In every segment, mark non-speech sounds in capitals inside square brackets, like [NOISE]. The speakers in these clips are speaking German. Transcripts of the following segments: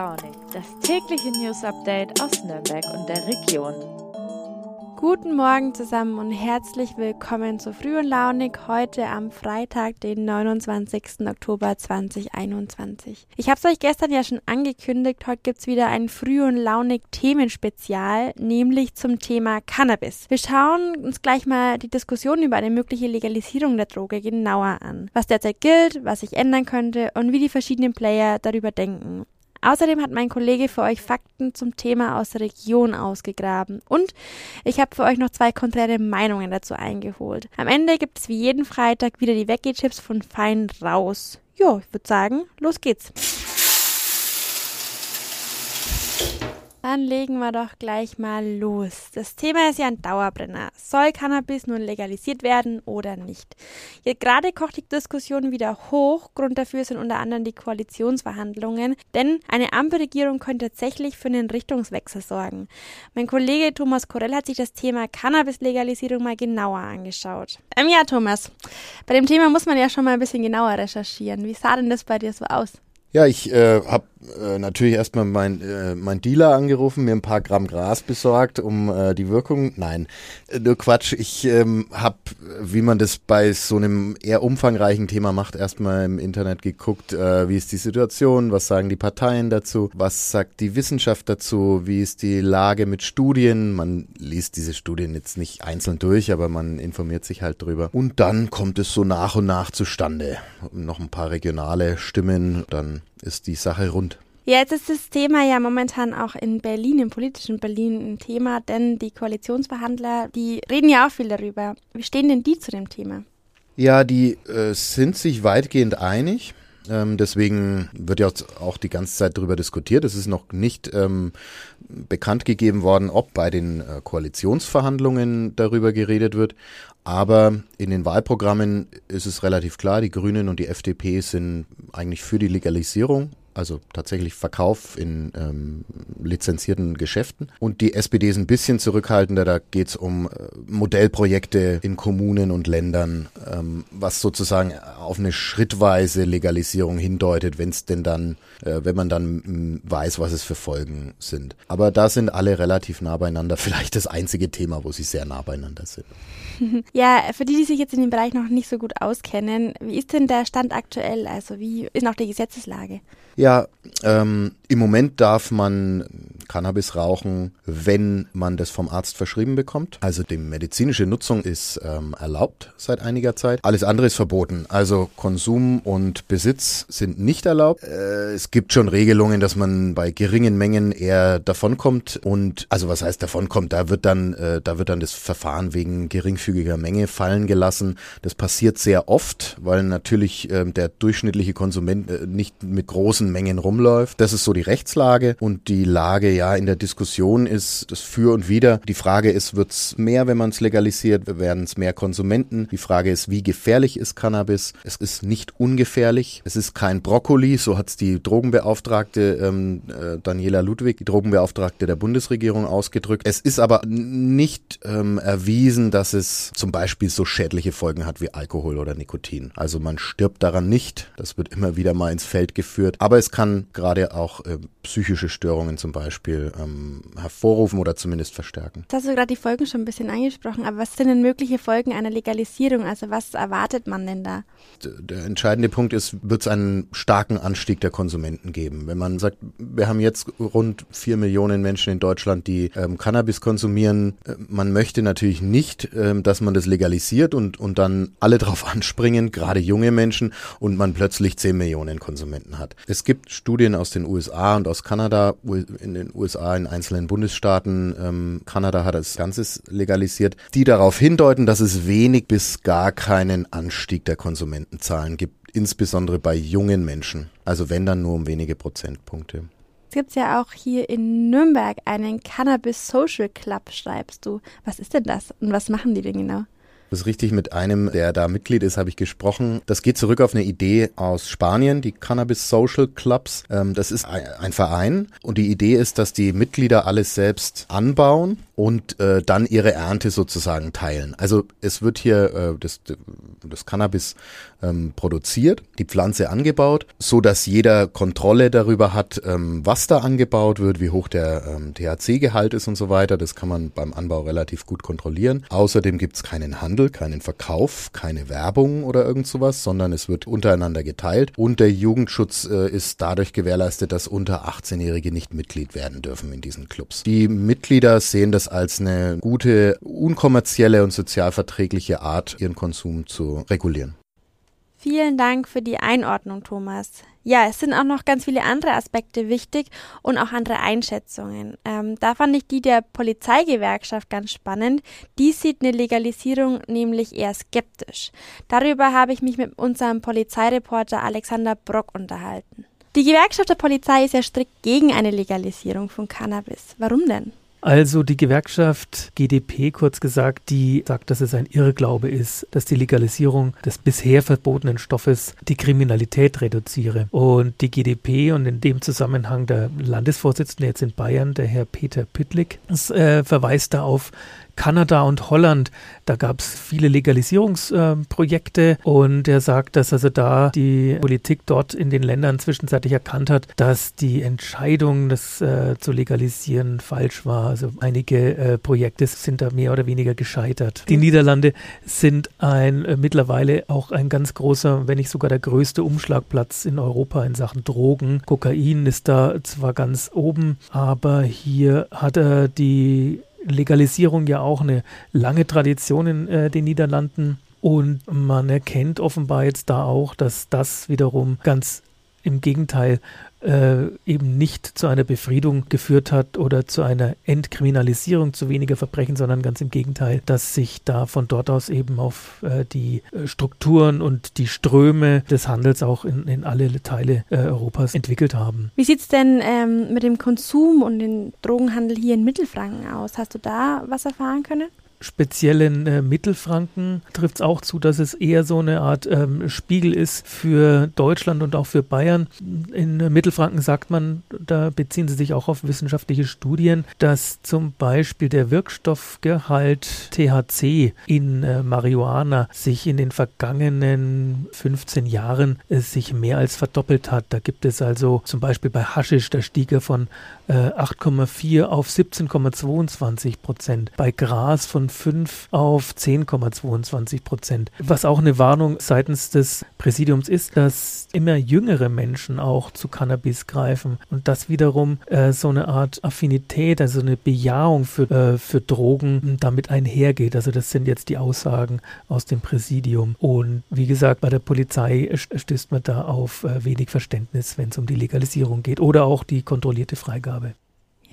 Launig, das tägliche News Update aus Nürnberg und der Region. Guten Morgen zusammen und herzlich willkommen zu Früh und Launig heute am Freitag, den 29. Oktober 2021. Ich habe es euch gestern ja schon angekündigt, heute gibt es wieder ein Früh und Launig Themenspezial, nämlich zum Thema Cannabis. Wir schauen uns gleich mal die Diskussion über eine mögliche Legalisierung der Droge genauer an. Was derzeit gilt, was sich ändern könnte und wie die verschiedenen Player darüber denken. Außerdem hat mein Kollege für euch Fakten zum Thema aus der Region ausgegraben. Und ich habe für euch noch zwei konträre Meinungen dazu eingeholt. Am Ende gibt es wie jeden Freitag wieder die Veggie-Chips von Fein raus. Jo, ich würde sagen, los geht's. Dann legen wir doch gleich mal los. Das Thema ist ja ein Dauerbrenner. Soll Cannabis nun legalisiert werden oder nicht? Jetzt gerade kocht die Diskussion wieder hoch. Grund dafür sind unter anderem die Koalitionsverhandlungen, denn eine Ampelregierung könnte tatsächlich für einen Richtungswechsel sorgen. Mein Kollege Thomas Korell hat sich das Thema Cannabis-Legalisierung mal genauer angeschaut. Ähm, ja, Thomas, bei dem Thema muss man ja schon mal ein bisschen genauer recherchieren. Wie sah denn das bei dir so aus? Ja, ich äh, habe äh, natürlich erstmal mein, äh, mein Dealer angerufen, mir ein paar Gramm Gras besorgt, um äh, die Wirkung. Nein, äh, nur Quatsch. Ich ähm, habe, wie man das bei so einem eher umfangreichen Thema macht, erstmal im Internet geguckt, äh, wie ist die Situation, was sagen die Parteien dazu, was sagt die Wissenschaft dazu, wie ist die Lage mit Studien. Man liest diese Studien jetzt nicht einzeln durch, aber man informiert sich halt drüber. Und dann kommt es so nach und nach zustande. Noch ein paar regionale Stimmen, dann ist die Sache rund. Ja, jetzt ist das Thema ja momentan auch in Berlin, im politischen Berlin ein Thema, denn die Koalitionsverhandler, die reden ja auch viel darüber. Wie stehen denn die zu dem Thema? Ja, die äh, sind sich weitgehend einig. Ähm, deswegen wird ja auch die ganze Zeit darüber diskutiert. Es ist noch nicht ähm, bekannt gegeben worden, ob bei den äh, Koalitionsverhandlungen darüber geredet wird. Aber in den Wahlprogrammen ist es relativ klar, die Grünen und die FDP sind eigentlich für die Legalisierung also tatsächlich Verkauf in ähm, lizenzierten Geschäften. Und die SPD ist ein bisschen zurückhaltender, da geht es um äh, Modellprojekte in Kommunen und Ländern, ähm, was sozusagen auf eine schrittweise Legalisierung hindeutet, wenn es denn dann, äh, wenn man dann hm, weiß, was es für Folgen sind. Aber da sind alle relativ nah beieinander, [LAUGHS] vielleicht das einzige Thema, wo sie sehr nah beieinander sind. [LAUGHS] Ja, für die, die sich jetzt in dem Bereich noch nicht so gut auskennen, wie ist denn der Stand aktuell? Also wie ist noch die Gesetzeslage? Ja, ähm, im Moment darf man Cannabis rauchen, wenn man das vom Arzt verschrieben bekommt. Also die medizinische Nutzung ist ähm, erlaubt seit einiger Zeit. Alles andere ist verboten. Also Konsum und Besitz sind nicht erlaubt. Äh, es gibt schon Regelungen, dass man bei geringen Mengen eher davonkommt. Und also was heißt davonkommt? Da wird dann, äh, da wird dann das Verfahren wegen geringfügiger Menge fallen gelassen. Das passiert sehr oft, weil natürlich äh, der durchschnittliche Konsument äh, nicht mit großen Mengen rumläuft. Das ist so die Rechtslage und die Lage ja in der Diskussion ist das Für und Wider. Die Frage ist, wird es mehr, wenn man es legalisiert? Werden es mehr Konsumenten? Die Frage ist, wie gefährlich ist Cannabis? Es ist nicht ungefährlich. Es ist kein Brokkoli, so hat es die Drogenbeauftragte ähm, äh, Daniela Ludwig, die Drogenbeauftragte der Bundesregierung ausgedrückt. Es ist aber nicht ähm, erwiesen, dass es zum Beispiel so schädliche Folgen hat wie Alkohol oder Nikotin. Also man stirbt daran nicht. Das wird immer wieder mal ins Feld geführt. Aber es kann gerade auch äh, psychische Störungen zum Beispiel ähm, hervorrufen oder zumindest verstärken. Das hast du gerade die Folgen schon ein bisschen angesprochen, aber was sind denn mögliche Folgen einer Legalisierung? Also was erwartet man denn da? Der entscheidende Punkt ist, wird es einen starken Anstieg der Konsumenten geben. Wenn man sagt, wir haben jetzt rund vier Millionen Menschen in Deutschland, die ähm, Cannabis konsumieren, äh, man möchte natürlich nicht, äh, dass man das legalisiert und, und dann alle drauf [LAUGHS] anspringen, gerade junge Menschen, und man plötzlich zehn Millionen Konsumenten hat. Es gibt Studien aus den USA und aus Kanada, in den USA in einzelnen Bundesstaaten, ähm, Kanada hat das Ganzes legalisiert, die darauf hindeuten, dass es wenig bis gar keinen Anstieg der Konsumentenzahlen gibt, insbesondere bei jungen Menschen. Also wenn dann nur um wenige Prozentpunkte. Es gibt ja auch hier in Nürnberg einen Cannabis Social Club, schreibst du. Was ist denn das und was machen die denn genau? Das ist richtig, mit einem, der da Mitglied ist, habe ich gesprochen. Das geht zurück auf eine Idee aus Spanien, die Cannabis Social Clubs. Ähm, das ist ein Verein und die Idee ist, dass die Mitglieder alles selbst anbauen und äh, dann ihre Ernte sozusagen teilen. Also es wird hier äh, das, das Cannabis ähm, produziert, die Pflanze angebaut, so dass jeder Kontrolle darüber hat, ähm, was da angebaut wird, wie hoch der ähm, THC-Gehalt ist und so weiter. Das kann man beim Anbau relativ gut kontrollieren. Außerdem gibt es keinen Handel, keinen Verkauf, keine Werbung oder irgend sowas, sondern es wird untereinander geteilt und der Jugendschutz äh, ist dadurch gewährleistet, dass unter 18-Jährige nicht Mitglied werden dürfen in diesen Clubs. Die Mitglieder sehen das als eine gute, unkommerzielle und sozialverträgliche Art, ihren Konsum zu regulieren. Vielen Dank für die Einordnung, Thomas. Ja, es sind auch noch ganz viele andere Aspekte wichtig und auch andere Einschätzungen. Ähm, da fand ich die der Polizeigewerkschaft ganz spannend. Die sieht eine Legalisierung nämlich eher skeptisch. Darüber habe ich mich mit unserem Polizeireporter Alexander Brock unterhalten. Die Gewerkschaft der Polizei ist ja strikt gegen eine Legalisierung von Cannabis. Warum denn? Also die Gewerkschaft GDP, kurz gesagt, die sagt, dass es ein Irrglaube ist, dass die Legalisierung des bisher verbotenen Stoffes die Kriminalität reduziere. Und die GDP und in dem Zusammenhang der Landesvorsitzende jetzt in Bayern, der Herr Peter Püttlik, äh, verweist da auf Kanada und Holland, da gab es viele Legalisierungsprojekte äh, und er sagt, dass also da die Politik dort in den Ländern zwischenzeitlich erkannt hat, dass die Entscheidung, das äh, zu legalisieren, falsch war. Also einige äh, Projekte sind da mehr oder weniger gescheitert. Die Niederlande sind ein äh, mittlerweile auch ein ganz großer, wenn nicht sogar der größte Umschlagplatz in Europa in Sachen Drogen. Kokain ist da zwar ganz oben, aber hier hat er die Legalisierung ja auch eine lange Tradition in äh, den Niederlanden. Und man erkennt offenbar jetzt da auch, dass das wiederum ganz im Gegenteil äh, eben nicht zu einer Befriedung geführt hat oder zu einer Entkriminalisierung zu weniger Verbrechen, sondern ganz im Gegenteil, dass sich da von dort aus eben auf äh, die äh, Strukturen und die Ströme des Handels auch in, in alle Teile äh, Europas entwickelt haben. Wie sieht es denn ähm, mit dem Konsum und dem Drogenhandel hier in Mittelfranken aus? Hast du da was erfahren können? Speziellen äh, Mittelfranken trifft es auch zu, dass es eher so eine Art ähm, Spiegel ist für Deutschland und auch für Bayern. In äh, Mittelfranken sagt man, da beziehen sie sich auch auf wissenschaftliche Studien, dass zum Beispiel der Wirkstoffgehalt THC in äh, Marihuana sich in den vergangenen 15 Jahren äh, sich mehr als verdoppelt hat. Da gibt es also zum Beispiel bei Haschisch, da stieg er von 8,4 äh, auf 17,22 Prozent. Bei Gras von 5 auf 10,22 Prozent. Was auch eine Warnung seitens des Präsidiums ist, dass immer jüngere Menschen auch zu Cannabis greifen und das wiederum äh, so eine Art Affinität, also eine Bejahung für, äh, für Drogen damit einhergeht. Also das sind jetzt die Aussagen aus dem Präsidium. Und wie gesagt, bei der Polizei stößt man da auf äh, wenig Verständnis, wenn es um die Legalisierung geht oder auch die kontrollierte Freigabe.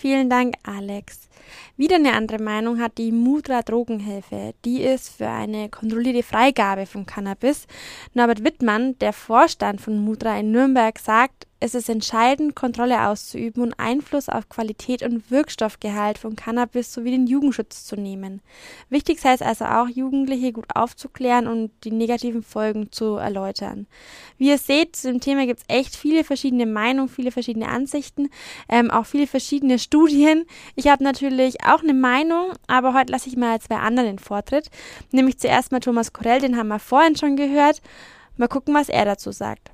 Vielen Dank, Alex. Wieder eine andere Meinung hat die Mudra Drogenhilfe. Die ist für eine kontrollierte Freigabe von Cannabis. Norbert Wittmann, der Vorstand von Mudra in Nürnberg, sagt, es ist entscheidend, Kontrolle auszuüben und Einfluss auf Qualität und Wirkstoffgehalt von Cannabis sowie den Jugendschutz zu nehmen. Wichtig sei es also auch, Jugendliche gut aufzuklären und die negativen Folgen zu erläutern. Wie ihr seht, zu dem Thema gibt es echt viele verschiedene Meinungen, viele verschiedene Ansichten, ähm, auch viele verschiedene Studien. Ich habe natürlich auch eine Meinung, aber heute lasse ich mal zwei anderen den Vortritt. Nämlich zuerst mal Thomas Korell, den haben wir vorhin schon gehört. Mal gucken, was er dazu sagt.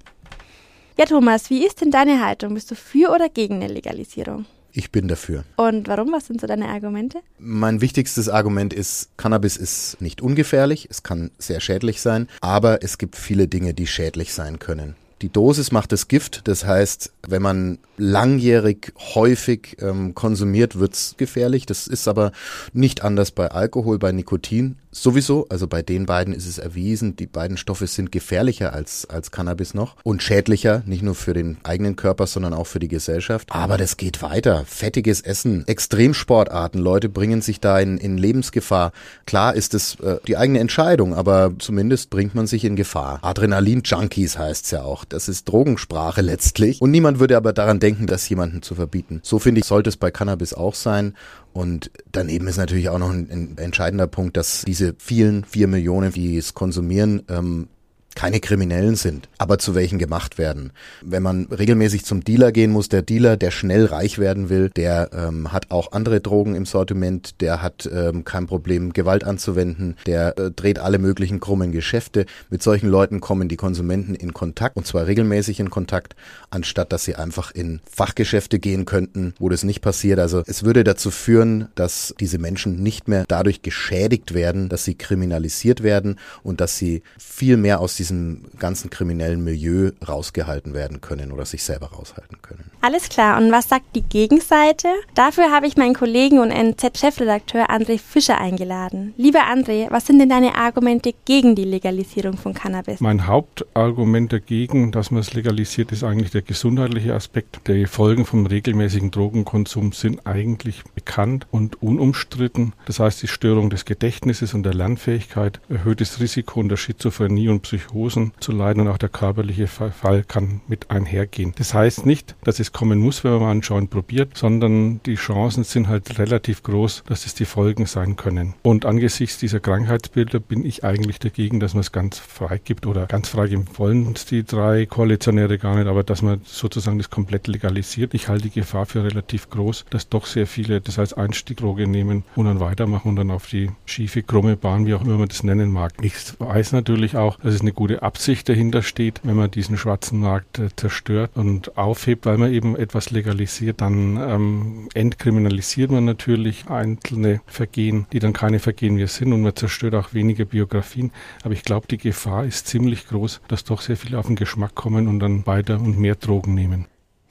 Ja, Thomas, wie ist denn deine Haltung? Bist du für oder gegen eine Legalisierung? Ich bin dafür. Und warum? Was sind so deine Argumente? Mein wichtigstes Argument ist, Cannabis ist nicht ungefährlich, es kann sehr schädlich sein, aber es gibt viele Dinge, die schädlich sein können. Die Dosis macht das Gift, das heißt, wenn man langjährig häufig ähm, konsumiert, wird's gefährlich. Das ist aber nicht anders bei Alkohol, bei Nikotin sowieso. Also bei den beiden ist es erwiesen, die beiden Stoffe sind gefährlicher als, als Cannabis noch und schädlicher, nicht nur für den eigenen Körper, sondern auch für die Gesellschaft. Aber das geht weiter. Fettiges Essen, Extremsportarten, Leute bringen sich da in, in Lebensgefahr. Klar ist es äh, die eigene Entscheidung, aber zumindest bringt man sich in Gefahr. Adrenalin-Junkies heißt's ja auch. Das ist Drogensprache [LAUGHS] letztlich. Und niemand würde aber daran denken, das jemanden zu verbieten. So finde ich, sollte es bei Cannabis auch sein. Und daneben ist natürlich auch noch ein, ein entscheidender Punkt, dass diese vielen vier Millionen, die es konsumieren, ähm, keine Kriminellen sind, aber zu welchen gemacht werden. Wenn man regelmäßig zum Dealer gehen muss, der Dealer, der schnell reich werden will, der ähm, hat auch andere Drogen im Sortiment, der hat ähm, kein Problem, Gewalt anzuwenden, der äh, dreht alle möglichen krummen Geschäfte. Mit solchen Leuten kommen die Konsumenten in Kontakt und zwar regelmäßig in Kontakt, anstatt dass sie einfach in Fachgeschäfte gehen könnten, wo das nicht passiert. Also es würde dazu führen, dass diese Menschen nicht mehr dadurch geschädigt werden, dass sie kriminalisiert werden und dass sie viel mehr aus diesem diesem ganzen kriminellen Milieu rausgehalten werden können oder sich selber raushalten können. Alles klar. Und was sagt die Gegenseite? Dafür habe ich meinen Kollegen und NZ-Chefredakteur André Fischer eingeladen. Lieber André, was sind denn deine Argumente gegen die Legalisierung von Cannabis? Mein Hauptargument dagegen, dass man es legalisiert, ist eigentlich der gesundheitliche Aspekt. Die Folgen vom regelmäßigen Drogenkonsum sind eigentlich bekannt und unumstritten. Das heißt, die Störung des Gedächtnisses und der Lernfähigkeit, erhöhtes Risiko unter Schizophrenie und Psychose Psychosen zu leiden und auch der körperliche Verfall kann mit einhergehen. Das heißt nicht, dass es kommen muss, wenn man mal einen Joint probiert, sondern die Chancen sind halt relativ groß, dass es die Folgen sein können. Und angesichts dieser Krankheitsbilder bin ich eigentlich dagegen, dass man es ganz frei gibt oder ganz frei geben wollen die drei Koalitionäre gar nicht, aber dass man sozusagen das komplett legalisiert. Ich halte die Gefahr für relativ groß, dass doch sehr viele das als Einstiegdroge nehmen und dann weitermachen und dann auf die schiefe, krumme Bahn, wie auch immer man das nennen mag. Ich weiß natürlich auch, dass es eine gute gute Absicht dahinter steht, wenn man diesen schwarzen Markt äh, zerstört und aufhebt, weil man eben etwas legalisiert, dann ähm, entkriminalisiert man natürlich einzelne Vergehen, die dann keine Vergehen mehr sind und man zerstört auch weniger Biografien. Aber ich glaube, die Gefahr ist ziemlich groß, dass doch sehr viele auf den Geschmack kommen und dann weiter und mehr Drogen nehmen.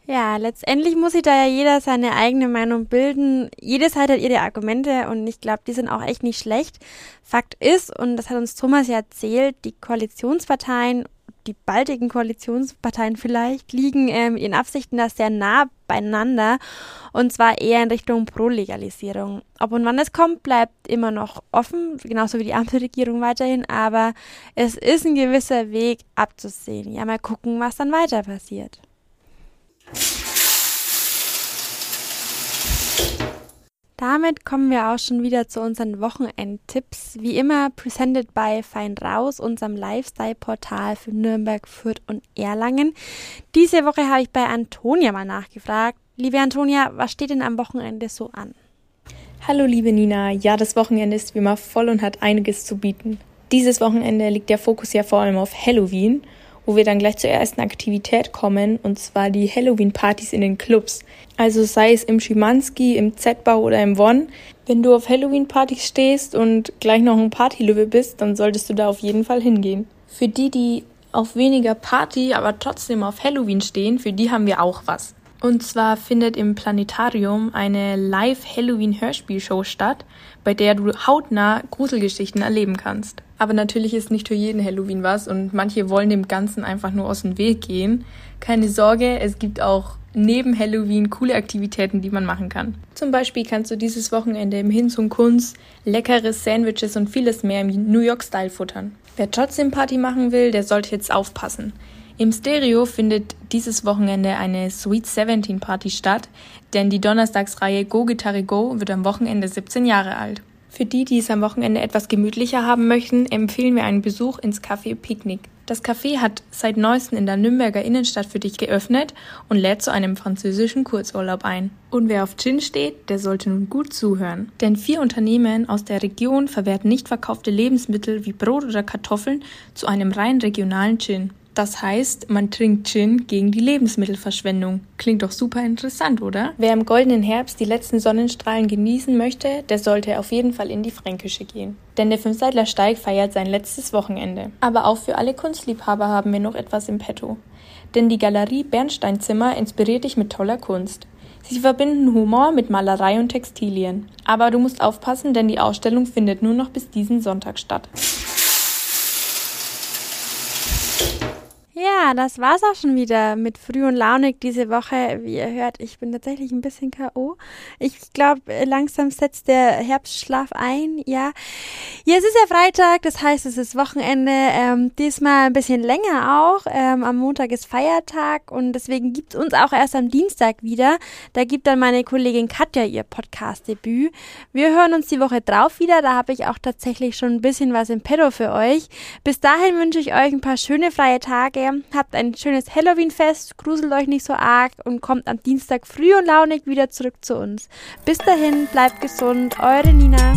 Ja, letztendlich muss sich da ja jeder seine eigene Meinung bilden. Jede Seite hat ihre Argumente und ich glaube, die sind auch echt nicht schlecht. Fakt ist, und das hat uns Thomas ja erzählt, die Koalitionsparteien, die baltigen Koalitionsparteien vielleicht, liegen ähm, in Absichten da sehr nah beieinander und zwar eher in Richtung Pro-Legalisierung. Ob und wann es kommt, bleibt immer noch offen, genauso wie die Ampelregierung weiterhin, aber es ist ein gewisser Weg abzusehen. Ja, mal gucken, was dann weiter passiert. Damit kommen wir auch schon wieder zu unseren Wochenendtipps. Wie immer presented by Fein Raus, unserem Lifestyle-Portal für Nürnberg, Fürth und Erlangen. Diese Woche habe ich bei Antonia mal nachgefragt. Liebe Antonia, was steht denn am Wochenende so an? Hallo liebe Nina, ja, das Wochenende ist wie immer voll und hat einiges zu bieten. Dieses Wochenende liegt der Fokus ja vor allem auf Halloween wo wir dann gleich zur ersten Aktivität kommen, und zwar die Halloween-Partys in den Clubs. Also sei es im Schimanski, im Z-Bau oder im Won. Wenn du auf Halloween-Partys stehst und gleich noch ein Partylöwe bist, dann solltest du da auf jeden Fall hingehen. Für die, die auf weniger Party, aber trotzdem auf Halloween stehen, für die haben wir auch was. Und zwar findet im Planetarium eine Live-Halloween-Hörspielshow statt, bei der du hautnah Gruselgeschichten erleben kannst. Aber natürlich ist nicht für jeden Halloween was und manche wollen dem Ganzen einfach nur aus dem Weg gehen. Keine Sorge, es gibt auch neben Halloween coole Aktivitäten, die man machen kann. Zum Beispiel kannst du dieses Wochenende im Hin zum Kunst leckere Sandwiches und vieles mehr im New York-Style futtern. Wer trotzdem Party machen will, der sollte jetzt aufpassen. Im Stereo findet dieses Wochenende eine Sweet 17 Party statt, denn die Donnerstagsreihe Go Gitarre Go wird am Wochenende 17 Jahre alt. Für die, die es am Wochenende etwas gemütlicher haben möchten, empfehlen wir einen Besuch ins Café Picknick. Das Café hat seit neuestem in der Nürnberger Innenstadt für dich geöffnet und lädt zu einem französischen Kurzurlaub ein. Und wer auf Gin steht, der sollte nun gut zuhören. Denn vier Unternehmen aus der Region verwerten nicht verkaufte Lebensmittel wie Brot oder Kartoffeln zu einem rein regionalen Gin. Das heißt, man trinkt Gin gegen die Lebensmittelverschwendung. Klingt doch super interessant, oder? Wer im goldenen Herbst die letzten Sonnenstrahlen genießen möchte, der sollte auf jeden Fall in die Fränkische gehen. Denn der Fünfseidler Steig feiert sein letztes Wochenende. Aber auch für alle Kunstliebhaber haben wir noch etwas im Petto. Denn die Galerie Bernsteinzimmer inspiriert dich mit toller Kunst. Sie verbinden Humor mit Malerei und Textilien. Aber du musst aufpassen, denn die Ausstellung findet nur noch bis diesen Sonntag statt. Ja, das war's auch schon wieder mit Früh und Launig diese Woche. Wie ihr hört, ich bin tatsächlich ein bisschen K.O. Ich glaube, langsam setzt der Herbstschlaf ein. Ja, ja, es ist ja Freitag, das heißt, es ist Wochenende. Ähm, diesmal ein bisschen länger auch. Ähm, am Montag ist Feiertag und deswegen gibt's uns auch erst am Dienstag wieder. Da gibt dann meine Kollegin Katja ihr Podcast-Debüt. Wir hören uns die Woche drauf wieder. Da habe ich auch tatsächlich schon ein bisschen was im Pedo für euch. Bis dahin wünsche ich euch ein paar schöne freie Tage habt ein schönes Halloween-Fest, gruselt euch nicht so arg und kommt am Dienstag früh und launig wieder zurück zu uns. Bis dahin, bleibt gesund, eure Nina.